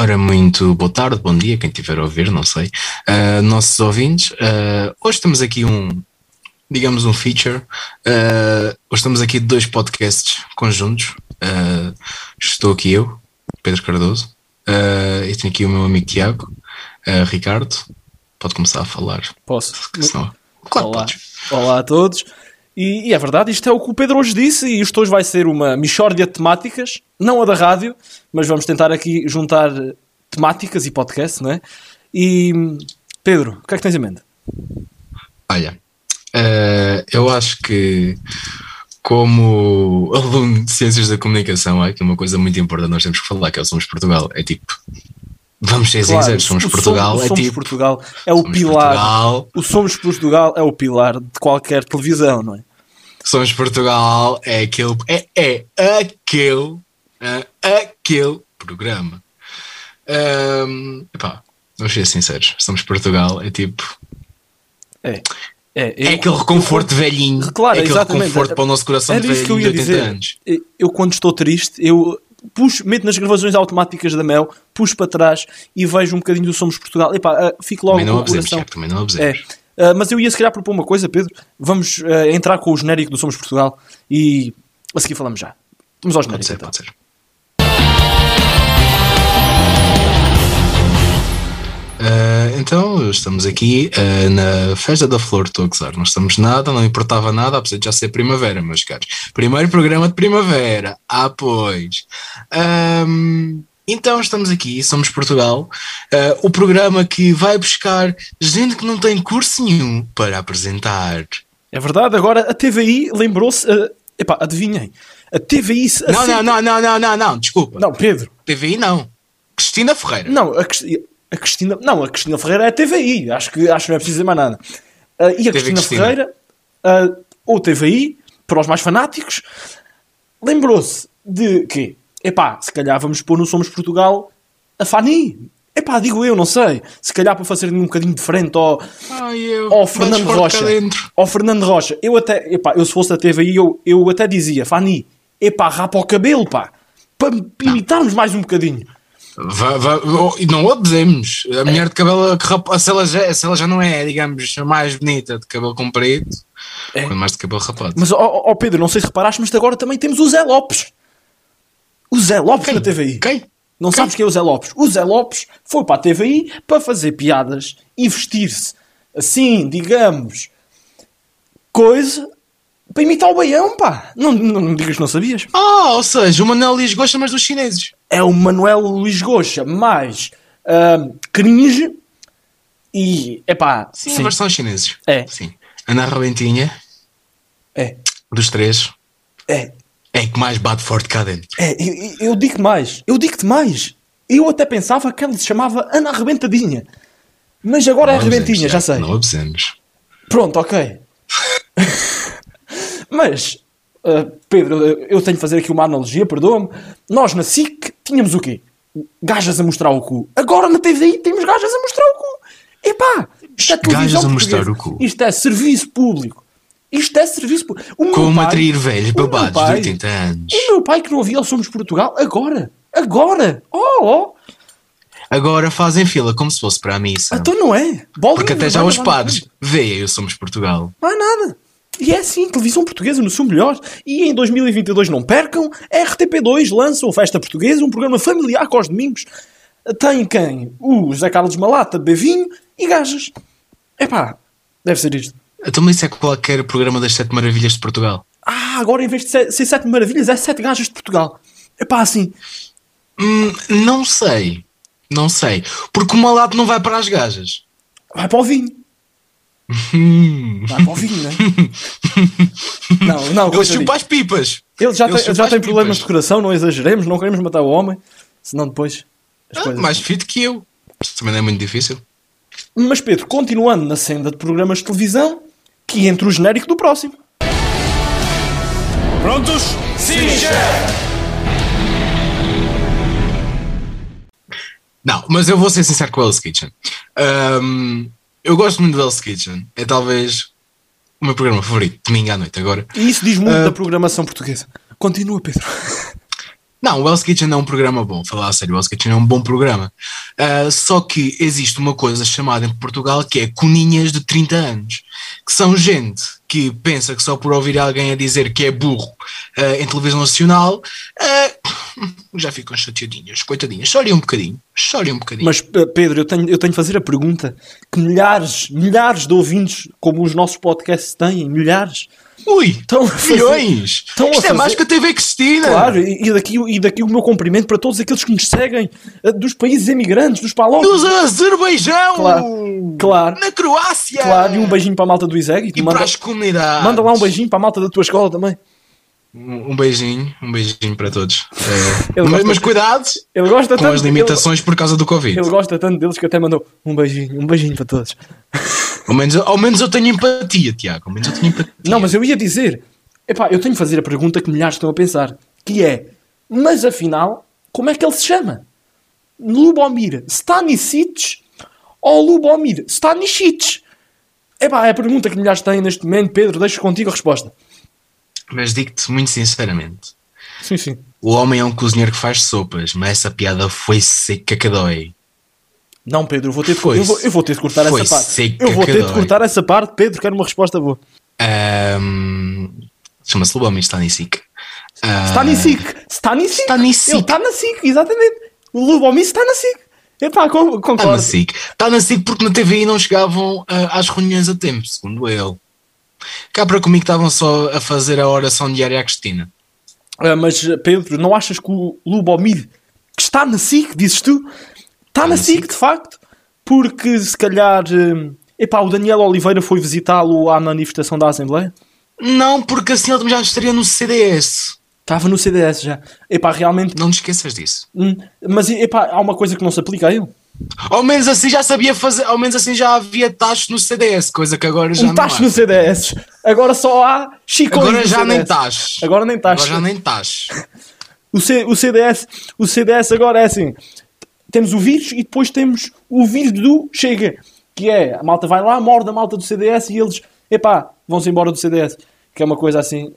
Ora, muito boa tarde, bom dia, quem estiver a ouvir, não sei. Uh, nossos ouvintes, uh, hoje temos aqui um, digamos, um feature. Uh, hoje temos aqui dois podcasts conjuntos. estou aqui eu, Pedro Cardoso, e tenho aqui o meu amigo Tiago, Ricardo. Pode começar a falar. Posso? Senão... Claro, Olá. Podes. Olá a todos. E, e, é verdade, isto é o que o Pedro hoje disse, e isto hoje vai ser uma mixórdia de temáticas, não a da rádio, mas vamos tentar aqui juntar temáticas e podcast, não é? E Pedro, o que é que tens em mente? Olha, uh, eu acho que como aluno de Ciências da Comunicação, é que é uma coisa muito importante nós temos que falar, que é o Somos Portugal, é tipo Vamos ser claro, sinceros, somos Portugal. Somos, é somos tipo, Portugal é o pilar. Portugal. O Somos Portugal é o pilar de qualquer televisão, não é? Somos Portugal é aquele. É, é aquele. É, aquele programa. Um, epá, vamos ser sinceros. Somos Portugal é tipo. É. É, eu, é aquele reconforto eu, velhinho. Claro, é aquele exatamente. reconforto para o nosso coração de velhinho de 80 dizer. anos. Eu, quando estou triste, eu puxo, meto nas gravações automáticas da Mel, puxo para trás e vejo um bocadinho do Somos Portugal. Epá, uh, fico logo também não com também não é. Uh, mas eu ia se calhar propor uma coisa, Pedro. Vamos uh, entrar com o genérico do Somos Portugal e a seguir falamos já. Vamos ao genérico. Pode ser, então. pode ser. Uh, então, estamos aqui uh, na Festa da Flor, estou a gozar. Não estamos nada, não importava nada, apesar de já ser primavera, meus caros. Primeiro programa de primavera. Ah, pois. Um, então, estamos aqui, somos Portugal, uh, o programa que vai buscar gente que não tem curso nenhum para apresentar. É verdade, agora a TVI lembrou-se. epá, adivinhem. A TVI. Não, não, não, não, não, não, não, desculpa. Não, Pedro. TVI não. Cristina Ferreira. Não, a Cristina. A Cristina. Não, a Cristina Ferreira é a TVI. Acho que, acho que não é preciso dizer mais nada. Uh, e a Cristina, Cristina, Ferreira, uh, ou TVI, para os mais fanáticos, lembrou-se de que, epá, se calhar vamos pôr no Somos Portugal a Fanny. Epá, digo eu, não sei. Se calhar para fazer um bocadinho diferente ao, Ai, ao Fernando Rocha. Ao Fernando Rocha. Eu até, epá, eu se fosse da TVI, eu, eu até dizia, Fanny, epá, rapa o cabelo, pá. Para imitarmos mais um bocadinho. E não o dizemos. A mulher de cabelo se ela, já, se ela já não é, digamos, mais bonita de cabelo comprido, é. quando mais de cabelo rapado. Mas, ó oh, oh Pedro, não sei se reparaste, mas agora também temos o Zé Lopes. O Zé Lopes quem? na TVI. Quem? Não quem? sabes quem é o Zé Lopes? O Zé Lopes foi para a TVI para fazer piadas e vestir-se assim, digamos, coisa para imitar o baião, pá. Não, não, não digas que não sabias. Ah, ou seja, o Manuel Luís Gosta mais dos chineses. É o Manuel Luís Gosta mais uh, cringe e, é pá. Sim, sim, a versão chineses. É. Sim. Ana Robentinha. É. Dos três. É. É que mais bate forte cá dentro. É, eu, eu digo-te mais. Eu digo-te mais. Eu até pensava que ela se chamava Ana Arrebentadinha. Mas agora é não é Arrebentinha, já sei. Não abusemos. Pronto, ok. Mas, uh, Pedro, eu tenho de fazer aqui uma analogia, perdoa-me. Nós na SIC tínhamos o quê? Gajas a mostrar o cu. Agora na TVI temos gajas a mostrar o cu. Epá, isto é televisão gajas a mostrar o cu. Isto é serviço público. Isto é serviço público. Como pai, atrair velhos babados pai, de 80 anos. O meu pai que não ouvia o Somos Portugal, agora. Agora. Oh, oh. Agora fazem fila como se fosse para a missa. Então não é. Bolinho, Porque até já os padres veem o Somos Portugal. Não é nada. E é assim, televisão portuguesa no seu melhor. E em 2022 não percam, a RTP2 lança o Festa Portuguesa, um programa familiar com os domingos. Tem quem? O José Carlos Malata, Bevinho e Gajas. Epá, deve ser isto. Então isso é qualquer programa das Sete Maravilhas de Portugal. Ah, agora em vez de ser, Sete Maravilhas é Sete Gajas de Portugal. Epá, assim... Hum, não sei. Não sei. Porque o Malato não vai para as gajas. Vai para o vinho. Vai para o vinho, né? não, não. Ele chupa as pipas. Ele já ele tem, já tem problemas de coração, não exageremos, não queremos matar o homem, senão depois. Ah, mais fit que eu. Isso também não é muito difícil. Mas Pedro, continuando na senda de programas de televisão, que entre o genérico do próximo. Prontos? Sim, chefe! Não, mas eu vou ser sincero com o Hell's Kitchen. Um, eu gosto muito do Hell's Kitchen. É talvez o meu programa favorito, domingo à noite agora. E isso diz muito uh, da programação portuguesa. Continua, Pedro. Não, o Hell's Kitchen é um programa bom, falar a sério, o Hell's Kitchen é um bom programa. Uh, só que existe uma coisa chamada em Portugal que é coninhas de 30 anos, que são gente que pensa que só por ouvir alguém a dizer que é burro uh, em televisão nacional uh, já ficam chateadinhas, coitadinhas. Chorem um bocadinho, chorem um bocadinho. Mas Pedro, eu tenho, eu tenho de fazer a pergunta que milhares, milhares de ouvintes, como os nossos podcasts têm, milhares Ui, estão milhões! Estão Isto é fazer... mais que a TV Cristina! Claro, e daqui, e daqui o meu cumprimento para todos aqueles que nos seguem eh, dos países emigrantes, dos palocos. Dos Azerbaijão! Claro, claro. Na Croácia! Claro, e um beijinho para a malta do Iseg. E, manda, para as comunidades. Manda lá um beijinho para a malta da tua escola também. Um beijinho, um beijinho para todos. É, mas, mas cuidado ele gosta com tanto, as limitações ele, por causa do Covid. Ele gosta tanto deles que até mandou um beijinho, um beijinho para todos. Ao menos, ao menos eu tenho empatia, Tiago. Ao menos eu tenho empatia. Não, mas eu ia dizer, epá, eu tenho de fazer a pergunta que milhares estão a pensar, que é, mas afinal, como é que ele se chama? Lubomir Stanisic ou Lubomir Stanisic? Epá, é a pergunta que milhares têm neste momento. Pedro, deixo contigo a resposta. Mas digo-te muito sinceramente. Sim, sim. O homem é um cozinheiro que faz sopas, mas essa piada foi seca que dói. Não, Pedro, eu vou ter de, eu vou, eu vou ter de cortar essa parte. Eu vou ter de cortar essa parte, Pedro, quero uma resposta boa. Um, Chama-se Lubomir Stanisic. Uh, Stanisic! Stanisic! Stanisic! Ele está na SIC, exatamente. O Lubomir está na SIC. Epá, concordo. Está na SIC. Está na SIC porque na TVI não chegavam uh, às reuniões a tempo, segundo ele. Cá para comigo estavam só a fazer a oração diária à Cristina. Uh, mas, Pedro, não achas que o Lubomir, que está na SIC, dizes tu, está na, na SIC, SIC, de facto, porque se calhar. Uh, epá, o Daniel Oliveira foi visitá-lo à manifestação da Assembleia? Não, porque assim ele já estaria no CDS. Estava no CDS já. Epá, realmente. Não te esqueças disso. Hum, mas epá, há uma coisa que não se aplica a ele. Ao menos assim já sabia fazer, ao menos assim já havia taxas no CDS, coisa que agora já um não há. no CDS. Agora só há chicões Agora já nem taxas. Agora nem taxas. Agora já nem taxas. O, C, o CDS, o CDS agora é assim. Temos o vírus e depois temos o vírus do Chega, que é a malta vai lá, morde a malta do CDS e eles, epá, vão-se embora do CDS, que é uma coisa assim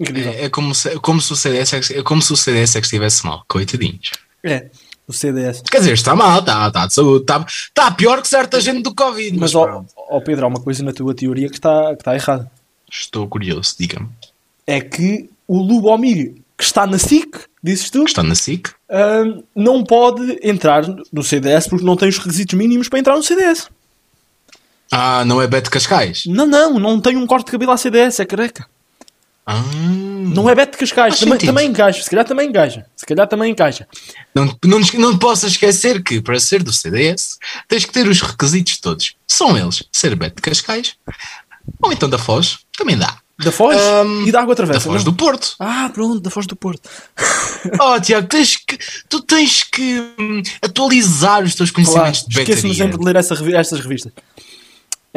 incrível. É, é como, se, como se o CDS é, é como se o CDS é que estivesse mal, coitadinhos. É o CDS. Quer dizer, está mal, está, está de saúde, está, está pior que certa gente do Covid. Mas, ó, ó Pedro, há uma coisa na tua teoria que está, que está errada. Estou curioso, diga-me. É que o Lubomir, que está na SIC, dizes tu? Que está na SIC. Uh, não pode entrar no CDS porque não tem os requisitos mínimos para entrar no CDS. Ah, não é Beto Cascais? Não, não, não tem um corte de cabelo à CDS, é careca. Ah. Não é Beto Cascais, também, também encaixa, se calhar também encaixa, se calhar também encaixa. Não, não, não possas esquecer que para ser do CDS tens que ter os requisitos todos. São eles, ser Beto de Cascais, ou então da Foz, também dá. Da Foz um, e da Água Travessa. Da Foz não? do Porto. Ah, pronto, da Foz do Porto. oh, Tiago, tens que, tu tens que hum, atualizar os teus conhecimentos claro, de betaria. Esqueço-me sempre de ler essa, estas revistas.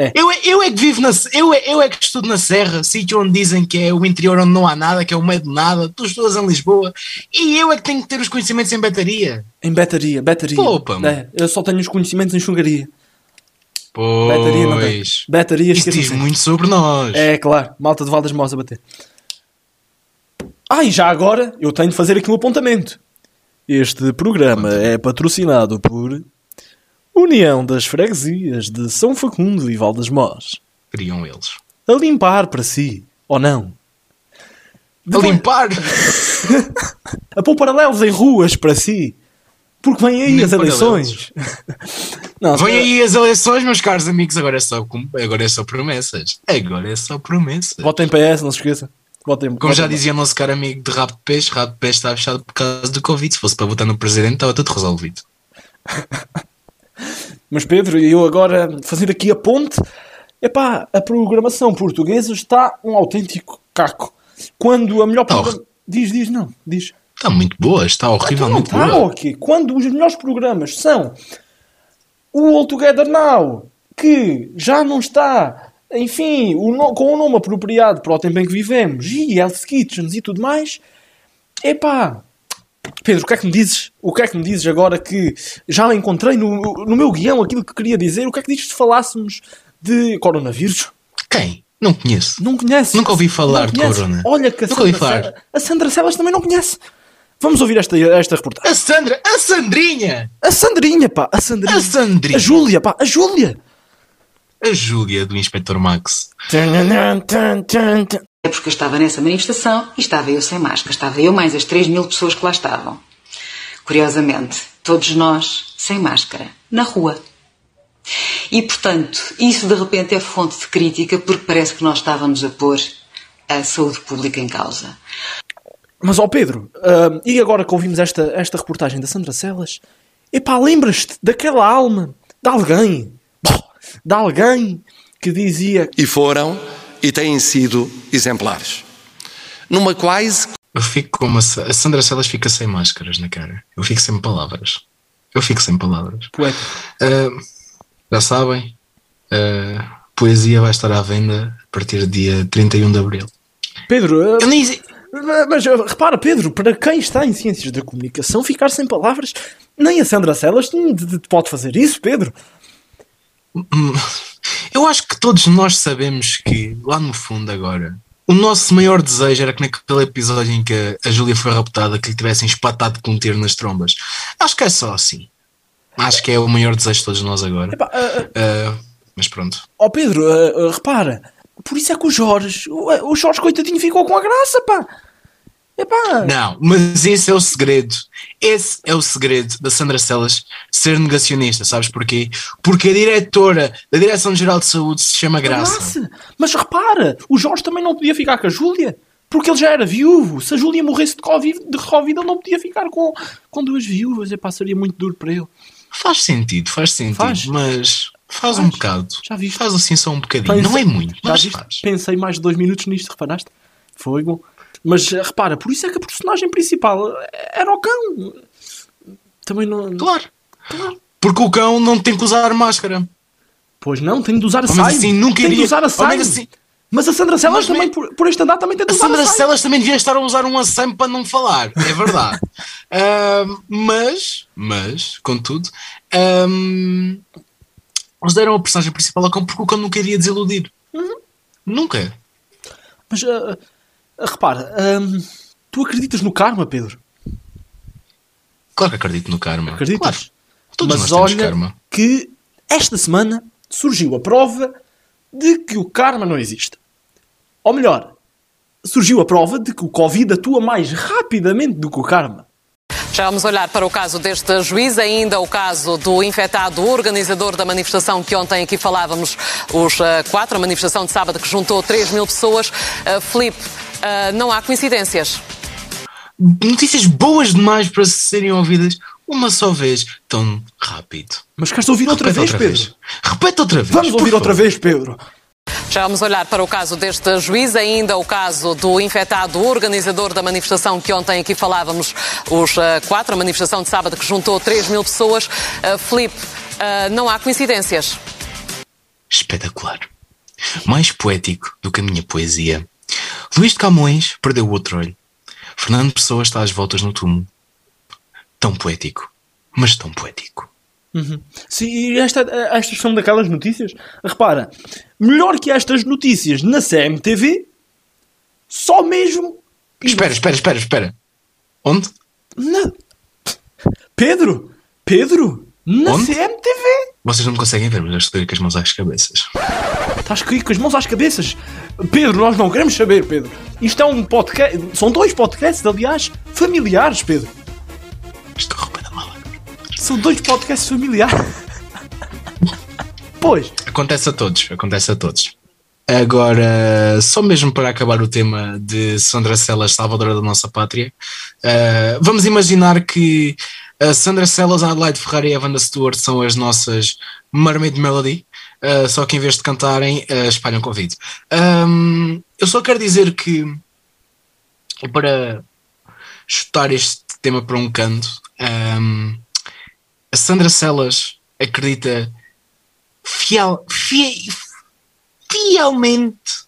É. Eu, eu é que vivo na eu, é, eu é que estudo na Serra, sítio onde dizem que é o interior onde não há nada, que é o meio de nada, tu estudas em Lisboa e eu é que tenho que ter os conhecimentos em betaria. Em betaria, betaria. Opa, é, eu só tenho os conhecimentos em chungaria. Pois. Betaria não tem. Betaria Isso diz muito sobre nós. É, claro. Malta de Valdas Mós a bater. Ah, e já agora eu tenho de fazer aqui um apontamento. Este programa é patrocinado por União das Freguesias de São Facundo e Valdas Mós. Queriam eles. A limpar para si, ou não? A limpar? a pôr paralelos em ruas para si. Porque vêm aí Nem as eleições. não, vêm aí as eleições, meus caros amigos. Agora é só, agora é só promessas. Agora é só promessas. Votem PS, não se esqueça. Votem, Como votem já dizia o nosso caro amigo de rabo de peixe, rabo de peixe está fechado por causa do Covid. Se fosse para votar no presidente, estava tudo resolvido. Mas Pedro, eu agora fazendo aqui a ponte, epá, a programação portuguesa está um autêntico caco. Quando a melhor programa... Diz, diz, não, diz. Está muito boa, está horrivelmente então, está, boa. ok. Quando os melhores programas são o All Together Now, que já não está, enfim, o no... com o nome apropriado para o tempo em que vivemos, e Health Kitchens e tudo mais, epá, Pedro, o que é que me dizes? O que é que me dizes agora que já encontrei no, no meu guião aquilo que queria dizer? O que é que dizes se falássemos de coronavírus? Quem? Não conheço. Não conhece. Nunca ouvi falar de corona. Olha que a Nunca Sandra, ouvi falar. a Sandra Celas também não conhece. Vamos ouvir esta, esta reportagem. A Sandra, a Sandrinha! A Sandrinha, pá, a Sandrinha. A Sandrinha! A Júlia, pá, a Júlia! A Júlia do Inspector Max. É porque eu estava nessa manifestação e estava eu sem máscara. Estava eu mais as 3 mil pessoas que lá estavam. Curiosamente, todos nós sem máscara, na rua. E, portanto, isso de repente é fonte de crítica porque parece que nós estávamos a pôr a saúde pública em causa. Mas, ó Pedro, uh, e agora que ouvimos esta, esta reportagem da Sandra Celas, epá, lembras-te daquela alma, de alguém, de alguém que dizia... E foram e têm sido exemplares. Numa quase. Eu fico como a, a Sandra Celas fica sem máscaras na cara. Eu fico sem palavras. Eu fico sem palavras. Poeta. Uh, já sabem, uh, poesia vai estar à venda a partir do dia 31 de Abril. Pedro, uh, eu nem... mas repara, Pedro, para quem está em ciências da comunicação, ficar sem palavras, nem a Sandra Celas pode fazer isso, Pedro. Eu acho que todos nós sabemos que, lá no fundo, agora, o nosso maior desejo era que naquele episódio em que a Júlia foi raptada, que lhe tivessem espatado com um tiro nas trombas. Acho que é só assim. Acho que é o maior desejo de todos nós agora. Epá, uh, uh, mas pronto. Ó oh Pedro, uh, repara, por isso é que o Jorge, o, o Jorge coitadinho ficou com a graça, pá. Epá. Não, mas esse é o segredo. Esse é o segredo da Sandra Celas ser negacionista, sabes porquê? Porque a diretora da Direção-Geral de Saúde se chama Graça. Graça. Mas repara, o Jorge também não podia ficar com a Júlia. Porque ele já era viúvo. Se a Júlia morresse de Covid, de COVID ele não podia ficar com, com duas viúvas. Epá, seria muito duro para ele. Faz sentido, faz sentido, faz. mas faz, faz, um bocado. Já viste? Faz assim só um bocadinho. Pensa, não é muito, já mas viste? faz. Pensei mais de dois minutos nisto, reparaste? Foi bom. Mas repara, por isso é que a personagem principal era o cão. Também não. Claro. claro. Porque o cão não tem que usar máscara. Pois não, tem de usar a saia. Mas assim nunca tem iria... de usar a saia. Assim... Mas a Sandra Celas também, me... por, por este andar, também tem de usar a Sandra Celas também devia estar a usar um assame para não falar, é verdade. uh, mas, mas, contudo, um, eles deram a personagem principal ao cão porque o cão nunca iria desiludir. Uhum. Nunca. Mas, uh, Repara, hum, tu acreditas no karma, Pedro? Claro que acredito no karma. Acreditas? Claro. Todos Mas olha karma. que esta semana surgiu a prova de que o karma não existe. Ou melhor, surgiu a prova de que o Covid atua mais rapidamente do que o karma. Já vamos olhar para o caso deste juiz, ainda o caso do infectado organizador da manifestação que ontem aqui falávamos, os uh, quatro, a manifestação de sábado que juntou 3 mil pessoas. Uh, Filipe, uh, não há coincidências. Notícias boas demais para serem ouvidas uma só vez, tão rápido. Mas queres ouvir outra Repete vez, outra Pedro? Vez. Repete outra vez. Vamos ouvir outra vez, Pedro. Já vamos olhar para o caso deste juiz, ainda o caso do infectado organizador da manifestação que ontem aqui falávamos, os uh, quatro, a manifestação de sábado que juntou 3 mil pessoas. Uh, Filipe, uh, não há coincidências. Espetacular. Mais poético do que a minha poesia. Luís de Camões perdeu o outro olho. Fernando Pessoa está às voltas no túmulo. Tão poético, mas tão poético. Uhum. Sim, e esta, estas são daquelas notícias. Repara, melhor que estas notícias na CMTV, só mesmo. Espera, espera, espera, espera. Onde? Na... Pedro! Pedro! Na Onde? CMTV! Vocês não me conseguem ver, mas eu estou com as mãos às cabeças. Estás com as mãos às cabeças? Pedro, nós não queremos saber, Pedro. Isto é um podcast. São dois podcasts, aliás, familiares, Pedro. Estou roupa da mala. São dois podcasts familiares. pois. Acontece a todos, acontece a todos. Agora, só mesmo para acabar o tema de Sandra Celas, salvadora da nossa pátria, uh, vamos imaginar que a Sandra Celas, a Adelaide Ferrari e a Wanda Stewart são as nossas Mermaid Melody, uh, só que em vez de cantarem, uh, espalham Covid. Um, eu só quero dizer que, para chutar este tema para um canto, um, a Sandra Celas acredita fiel, fiel, fielmente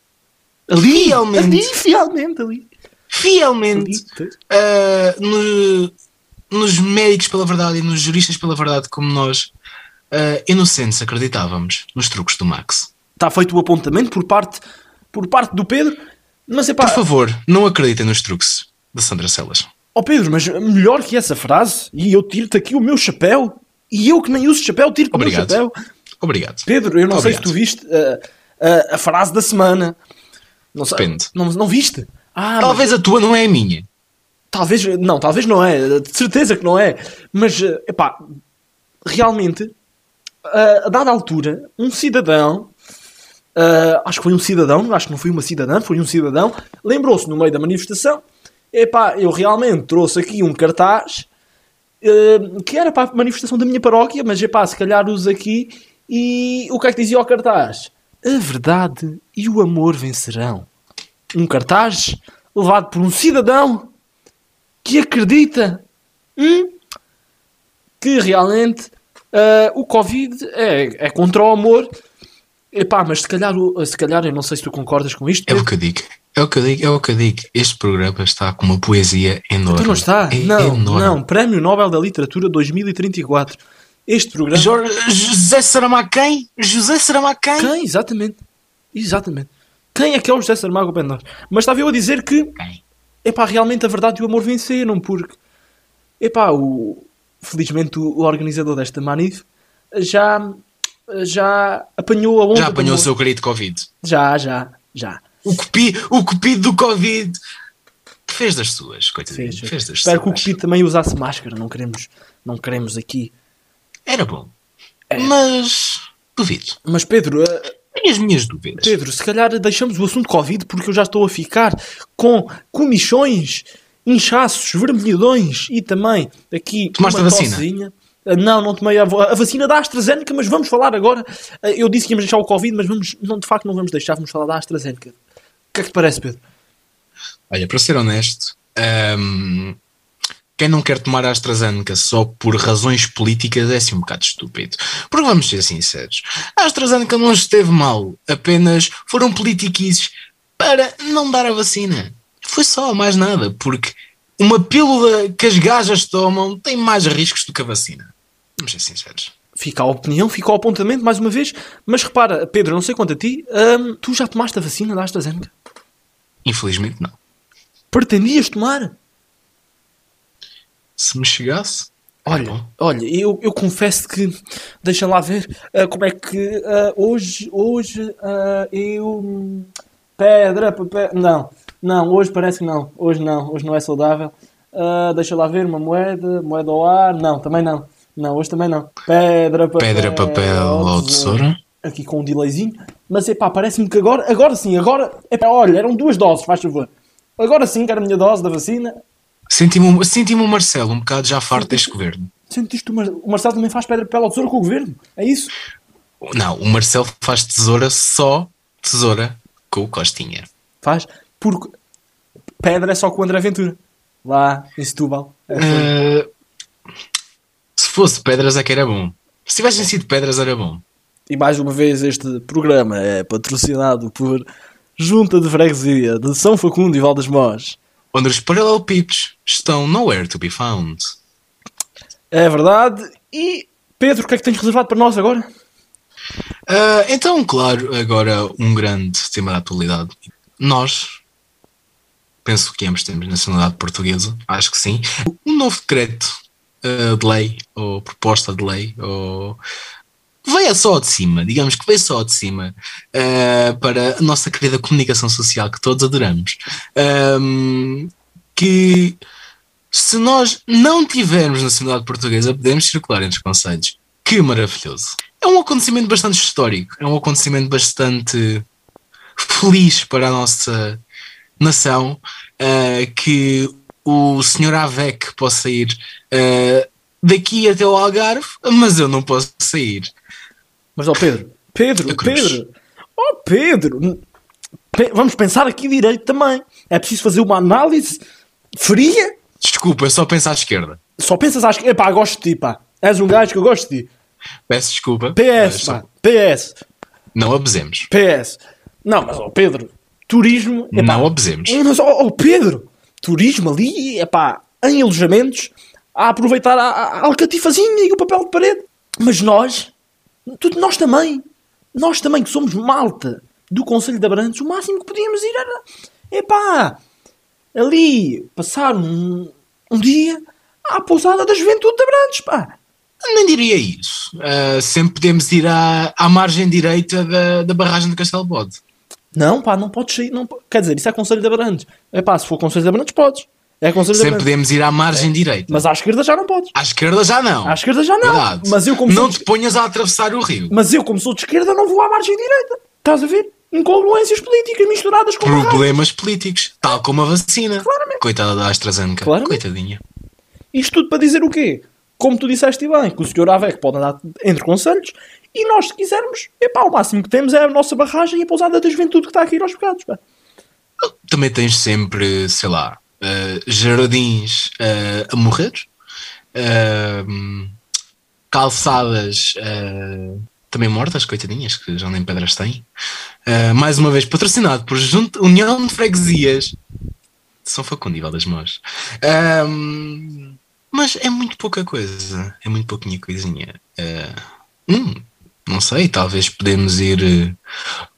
ali, fielmente, ali, fielmente ali, fielmente uh, no, nos médicos pela verdade e nos juristas pela verdade como nós uh, inocentes acreditávamos nos truques do Max. Está feito o apontamento por parte, por parte do Pedro, mas é Por favor, não acreditem nos truques da Sandra Celas. Oh Pedro, mas melhor que essa frase, e eu tiro-te aqui o meu chapéu, e eu que nem uso chapéu, tiro-te o meu chapéu. Obrigado. Pedro, eu não Obrigado. sei se tu viste uh, uh, a frase da semana. Não Depende. Não, não viste? Ah, talvez mas... a tua não é a minha. Talvez, não, talvez não é. De certeza que não é. Mas, uh, epá, realmente, a dada altura, um cidadão, uh, acho que foi um cidadão, acho que não foi uma cidadã, foi um cidadão, lembrou-se no meio da manifestação, epá, eu realmente trouxe aqui um cartaz uh, que era para a manifestação da minha paróquia, mas epá, se calhar uso aqui, e o que é que dizia o cartaz? A verdade e o amor vencerão. Um cartaz levado por um cidadão que acredita hum, que realmente Uh, o Covid é, é contra o amor. Epá, mas se calhar, se calhar, eu não sei se tu concordas com isto. É o que eu digo. É o que eu digo, é o que eu digo. Este programa está com uma poesia enorme. Tu não está? É não, enorme. não. Prémio Nobel da Literatura 2034. Este programa. Jorge, José Saramago quem? José Saramago quem? Quem? Exatamente. Exatamente. Quem é que é o José Saramago Pendor? Mas estava eu a dizer que. Quem? Epá, realmente a verdade e o amor venceram, porque. Epá, o, felizmente o, organizador desta manif já, já apanhou a onda. Já apanhou o seu querido Covid. Já, já, já. O cupido, o cupido do Covid fez das suas, coitadinho. Fez, fez das Espero suas. que o cupido também usasse máscara, não queremos, não queremos aqui. Era bom. É. Mas duvido. Mas Pedro, tenho as minhas dúvidas. Pedro, se calhar deixamos o assunto Covid porque eu já estou a ficar com comichões inchaços, vermelhidões e também aqui Tomaste uma a vacina? Tossezinha. Ah, não, não tomei a, a, vacina da AstraZeneca, mas vamos falar agora. Ah, eu disse que íamos deixar o Covid, mas vamos, não, de facto não vamos deixar, vamos falar da AstraZeneca. O que é que te parece, Pedro? Olha, para ser honesto, hum, quem não quer tomar a AstraZeneca só por razões políticas é assim um bocado estúpido. Porque vamos ser sinceros, a AstraZeneca não esteve mal, apenas foram politiquices para não dar a vacina. Foi só, mais nada, porque uma pílula que as gajas tomam tem mais riscos do que a vacina. Vamos ser sinceros. Fica a opinião, fica o apontamento mais uma vez. Mas repara, Pedro, não sei quanto a ti, hum, tu já tomaste a vacina da AstraZeneca? Infelizmente não. Pretendias tomar? Se me chegasse. Olha, olha, eu, eu confesso que deixa lá ver uh, como é que uh, hoje, hoje uh, eu pedra, papel, não, não, hoje parece que não. Hoje não. Hoje não é saudável. Deixa lá ver, uma moeda, moeda ao ar. Não, também não. Não, hoje também não. Pedra, papel. Pedra, papel ou tesoura. Aqui com um delayzinho. Mas é pá, parece-me que agora, agora sim, agora. Epá, olha, eram duas doses, faz favor. Agora sim, que era a minha dose da vacina. Senti-me senti o Marcelo um bocado já farto deste governo. Sentiste o, Mar o Marcelo também faz pedra, ou tesoura com o governo? É isso? Não, o Marcelo faz tesoura só tesoura com o Costinha. Faz? Porque pedra é só com o André Ventura. Lá em Setúbal. Uh, se fosse pedras é que era bom. Se tivessem sido pedras era bom. E mais uma vez este programa é patrocinado por Junta de Freguesia de São Facundo e Valdas Mós. Onde os paralelepípedos estão nowhere to be found. É verdade. E Pedro, o que é que tens reservado para nós agora? Uh, então, claro, agora um grande tema da atualidade. Nós, penso que ambos temos nacionalidade portuguesa, acho que sim. Um novo decreto uh, de lei, ou proposta de lei, ou veio só de cima, digamos que veio só de cima uh, para a nossa querida comunicação social que todos adoramos. Um, que se nós não tivermos nacionalidade portuguesa, podemos circular entre os conselhos. Que maravilhoso! É um acontecimento bastante histórico, é um acontecimento bastante feliz para a nossa nação uh, que o senhor Avec possa ir uh, daqui até o Algarve, mas eu não posso sair. Mas, ó Pedro, Pedro, Pedro, ó Pedro, vamos pensar aqui direito também. É preciso fazer uma análise fria. Desculpa, eu só penso à esquerda. Só pensas à esquerda. Epá, gosto de ti, pá. És um gajo que eu gosto de ti. Peço desculpa. PS, pá. PS. Não abusemos. PS. Não, mas, ó Pedro, turismo. Epá, não abusemos. Mas, ó, Pedro, turismo ali, epá, em alojamentos, a aproveitar a, a alcatifazinha e o papel de parede. Mas nós, tudo, nós também, nós também que somos malta do Conselho de Abrantes, o máximo que podíamos ir era, epá, ali, passar um, um dia à pousada da juventude de Abrantes, pá. Nem diria isso. Uh, sempre podemos ir à, à margem direita da, da barragem de Castelo Bode. Não, pá, não podes sair. Não, quer dizer, isso é Conselho de Abrantes. É pá, se for Conselho de Abrantes, podes. É Sempre podemos ir à margem é. direita. Mas à esquerda já não podes. À esquerda já não. À esquerda já não. Verdade. Mas eu, como não te de... ponhas a atravessar o rio. Mas eu, como sou de esquerda, não vou à margem direita. Estás a ver? Incongruências políticas misturadas com Problemas políticos. Tal como a vacina. Claramente. Coitada da AstraZeneca. Claramente. Coitadinha. Isto tudo para dizer o quê? Como tu disseste bem, que o senhor Avec pode andar entre conselhos e nós, se quisermos, epá, o máximo que temos é a nossa barragem e a pousada da juventude que está aqui aos bocados. Pá. Também tens sempre, sei lá, jardins uh, a morrer, uh, calçadas também mortas, coitadinhas, que já nem pedras têm. mais uma vez, patrocinado por Junto, União de Freguesias são Facundo das Mãos. mas é muito pouca coisa, é muito pouquinha coisinha. hum, não sei, talvez podemos ir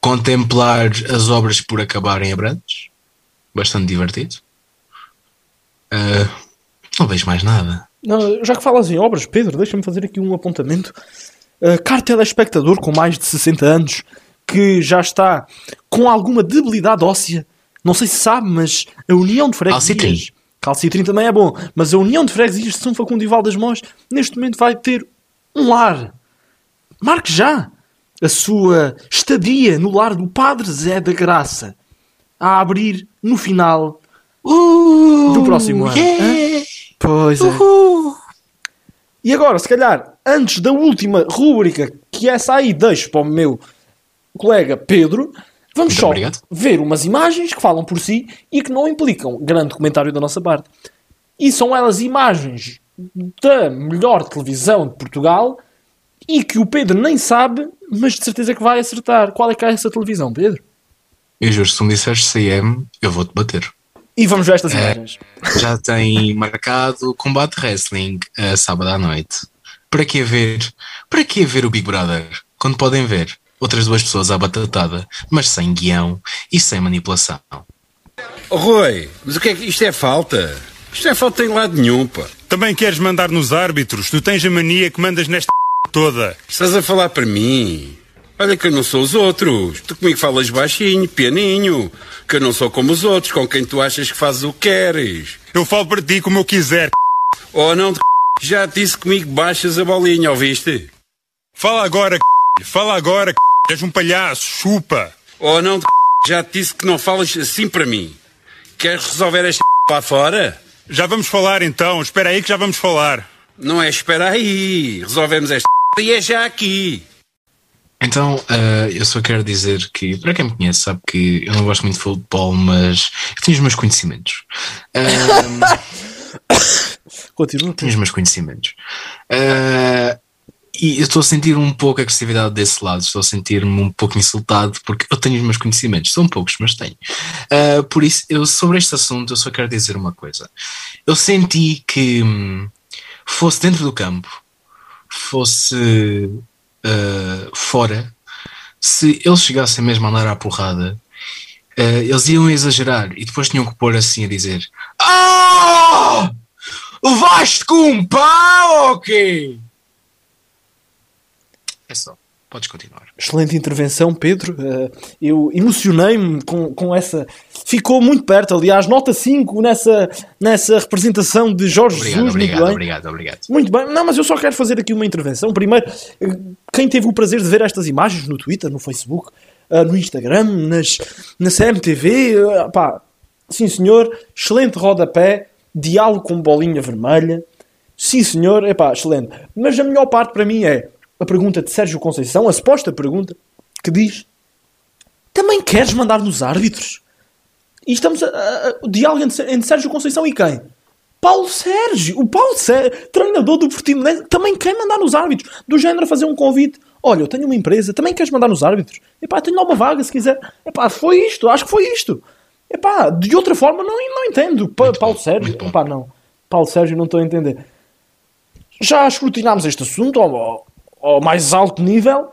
contemplar as obras por acabarem a Brandos. Bastante divertido. Uh, não vejo mais nada. Não, já que falas em obras, Pedro, deixa-me fazer aqui um apontamento. Uh, caro telespectador com mais de 60 anos, que já está com alguma debilidade óssea, não sei se sabe, mas a União de Freguesias... Calcitrim. Calcitrim também é bom, mas a União de Freguesias de São Facundo e Val das Mós, neste momento vai ter um lar. Marque já a sua estadia no lar do Padre Zé da Graça, a abrir no final Uh, do próximo ano. Yeah. Pois é. E agora, se calhar, antes da última rúbrica, que essa aí deixo para o meu colega Pedro, vamos Muito só obrigado. ver umas imagens que falam por si e que não implicam grande comentário da nossa parte. E são elas imagens da melhor televisão de Portugal e que o Pedro nem sabe, mas de certeza que vai acertar. Qual é que é essa televisão, Pedro? Eu juro, se tu me disseres CM, eu vou-te bater. E vamos ver estas é, imagens. Já tem marcado combate wrestling uh, sábado à noite. Para que ver? Para que ver o Big Brother? Quando podem ver outras duas pessoas à batatada, mas sem guião e sem manipulação. Oh, Rui, mas o que é que isto é falta? Isto é falta em lado nenhum, pá. Também queres mandar nos árbitros? Tu tens a mania que mandas nesta toda. Estás a falar para mim? Olha que eu não sou os outros. Tu comigo falas baixinho, pianinho. Que eu não sou como os outros, com quem tu achas que fazes o que queres. Eu falo para ti como eu quiser. Oh, não, já te disse comigo baixas a bolinha, ouviste? Fala agora, fala agora, és um palhaço, chupa. Oh, não, já te disse que não falas assim para mim. Queres resolver esta para fora? Já vamos falar então, espera aí que já vamos falar. Não é espera aí, resolvemos esta e é já aqui. Então, uh, eu só quero dizer que, para quem me conhece, sabe que eu não gosto muito de futebol, mas eu tenho os meus conhecimentos. Uh, Continua. Tenho os meus conhecimentos. Uh, e eu estou a sentir um pouco a agressividade desse lado, estou a sentir-me um pouco insultado porque eu tenho os meus conhecimentos, são poucos, mas tenho. Uh, por isso, eu, sobre este assunto, eu só quero dizer uma coisa. Eu senti que hum, fosse dentro do campo, fosse uh, fora, se eles chegassem mesmo a andar à porrada, uh, eles iam exagerar e depois tinham que pôr assim a dizer: Ah! Levaste com um pau, ok? É só. Podes continuar. Excelente intervenção, Pedro. Uh, eu emocionei-me com, com essa. Ficou muito perto, aliás, nota 5 nessa, nessa representação de Jorge obrigado, Jesus. Obrigado, muito obrigado, obrigado. Muito bem. Não, mas eu só quero fazer aqui uma intervenção. Primeiro, eh, quem teve o prazer de ver estas imagens no Twitter, no Facebook, uh, no Instagram, nas, na CMTV, uh, pá, sim senhor, excelente rodapé, diálogo com bolinha vermelha. Sim senhor, é pá, excelente. Mas a melhor parte para mim é a pergunta de Sérgio Conceição, a suposta pergunta, que diz: Também queres mandar nos árbitros? E estamos a, a, o diálogo entre, entre Sérgio Conceição e quem? Paulo Sérgio, o Paulo Sérgio, treinador do Portimonense, também quer mandar nos árbitros, do género fazer um convite. Olha, eu tenho uma empresa, também queres mandar nos árbitros? Epá, tenho uma vaga se quiser. Epá, foi isto, acho que foi isto. Epá, de outra forma não, não entendo. Pa, Paulo bom, Sérgio, epá, não. Paulo Sérgio, não estou a entender. Já escrutinámos este assunto, ó, ao mais alto nível,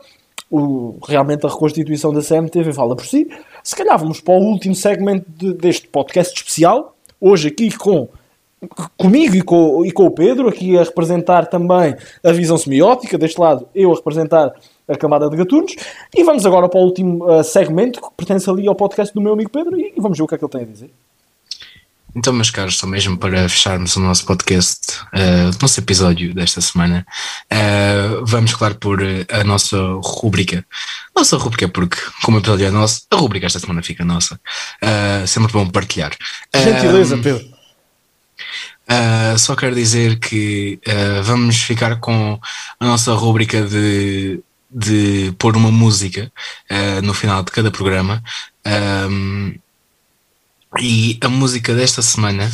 o, realmente a reconstituição da CMTV fala por si. Se calhar vamos para o último segmento de, deste podcast especial, hoje aqui com comigo e com, e com o Pedro, aqui a representar também a visão semiótica, deste lado eu a representar a camada de gatunos, e vamos agora para o último uh, segmento que pertence ali ao podcast do meu amigo Pedro e, e vamos ver o que é que ele tem a dizer. Então, meus caros, só mesmo para fecharmos o nosso podcast, uh, o nosso episódio desta semana, uh, vamos, claro, por a nossa rúbrica. Nossa rúbrica, porque, como o episódio é nosso, a rúbrica esta semana fica nossa. Uh, sempre bom partilhar. Gentileza, Pedro. Uh, só quero dizer que uh, vamos ficar com a nossa rúbrica de, de pôr uma música uh, no final de cada programa. Um, e a música desta semana,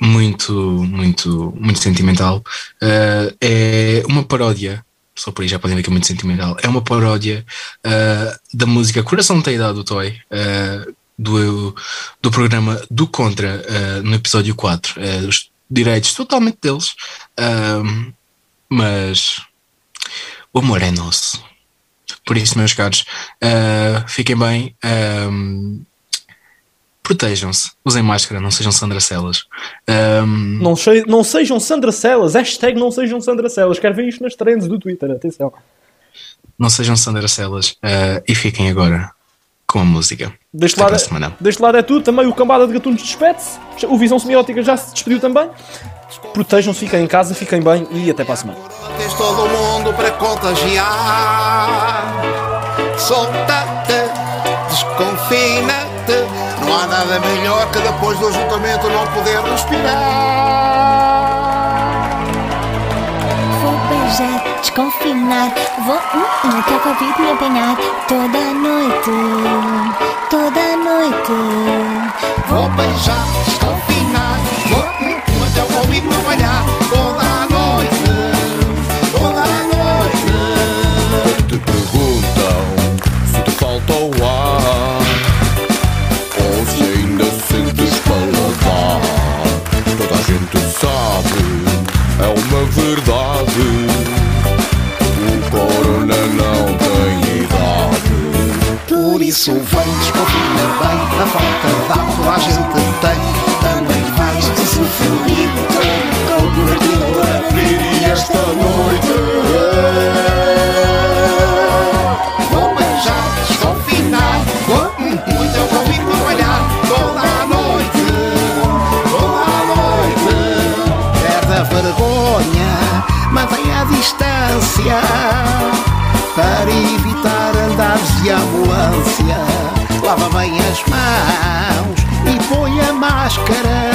muito, muito, muito sentimental, é uma paródia. Só por aí já podem ver que é muito sentimental. É uma paródia da música Coração Tem Idade do Toy, do, do programa do Contra uh, no episódio 4. Uh, eh, os direitos totalmente deles, uh, mas o amor é nosso. Por isso, meus caros, fiquem bem. Protejam-se, usem máscara, não sejam Sandra Celas. Um... Não, não sejam Sandra Celas, hashtag não sejam Sandra Celas. Quero ver isto nas trends do Twitter, atenção. Não sejam Sandra Celas uh, e fiquem agora com a música. Deste lado, é, deste lado é tudo, também o Cambada de Gatunos despede-se, o Visão Semiótica já se despediu também. Protejam-se, fiquem em casa, fiquem bem e até para a semana. Tens todo mundo para contagiar. Solta-te, desconfina-te. Nada melhor que depois do ajuntamento não poder respirar. Vou beijar desconfinar. Vou hum, hum, que a Covid me apanhar toda noite, toda noite. Vou beijar, desconfinar. A falta de álcool a gente tem. Também vais sofrer com o cobertor a abrir esta noite. Vou beijar, desconfinar, vou muito eu convido trabalhar toda a noite, toda a noite. Perde vergonha, mantém a distância para evitar andares de ambulância. Lava bem máscara.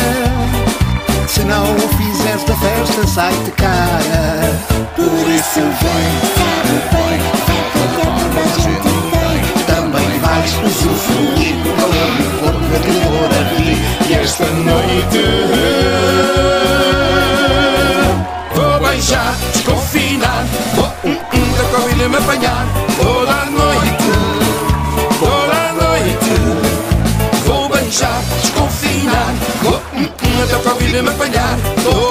Se não o fizeres da festa, sai-te cara. Por isso vem, vem, vem, também vais usufruir do calor do corpo da criadora aqui. E esta noite vou beijar, desconfinar, vou me apanhar me apanhar. Tô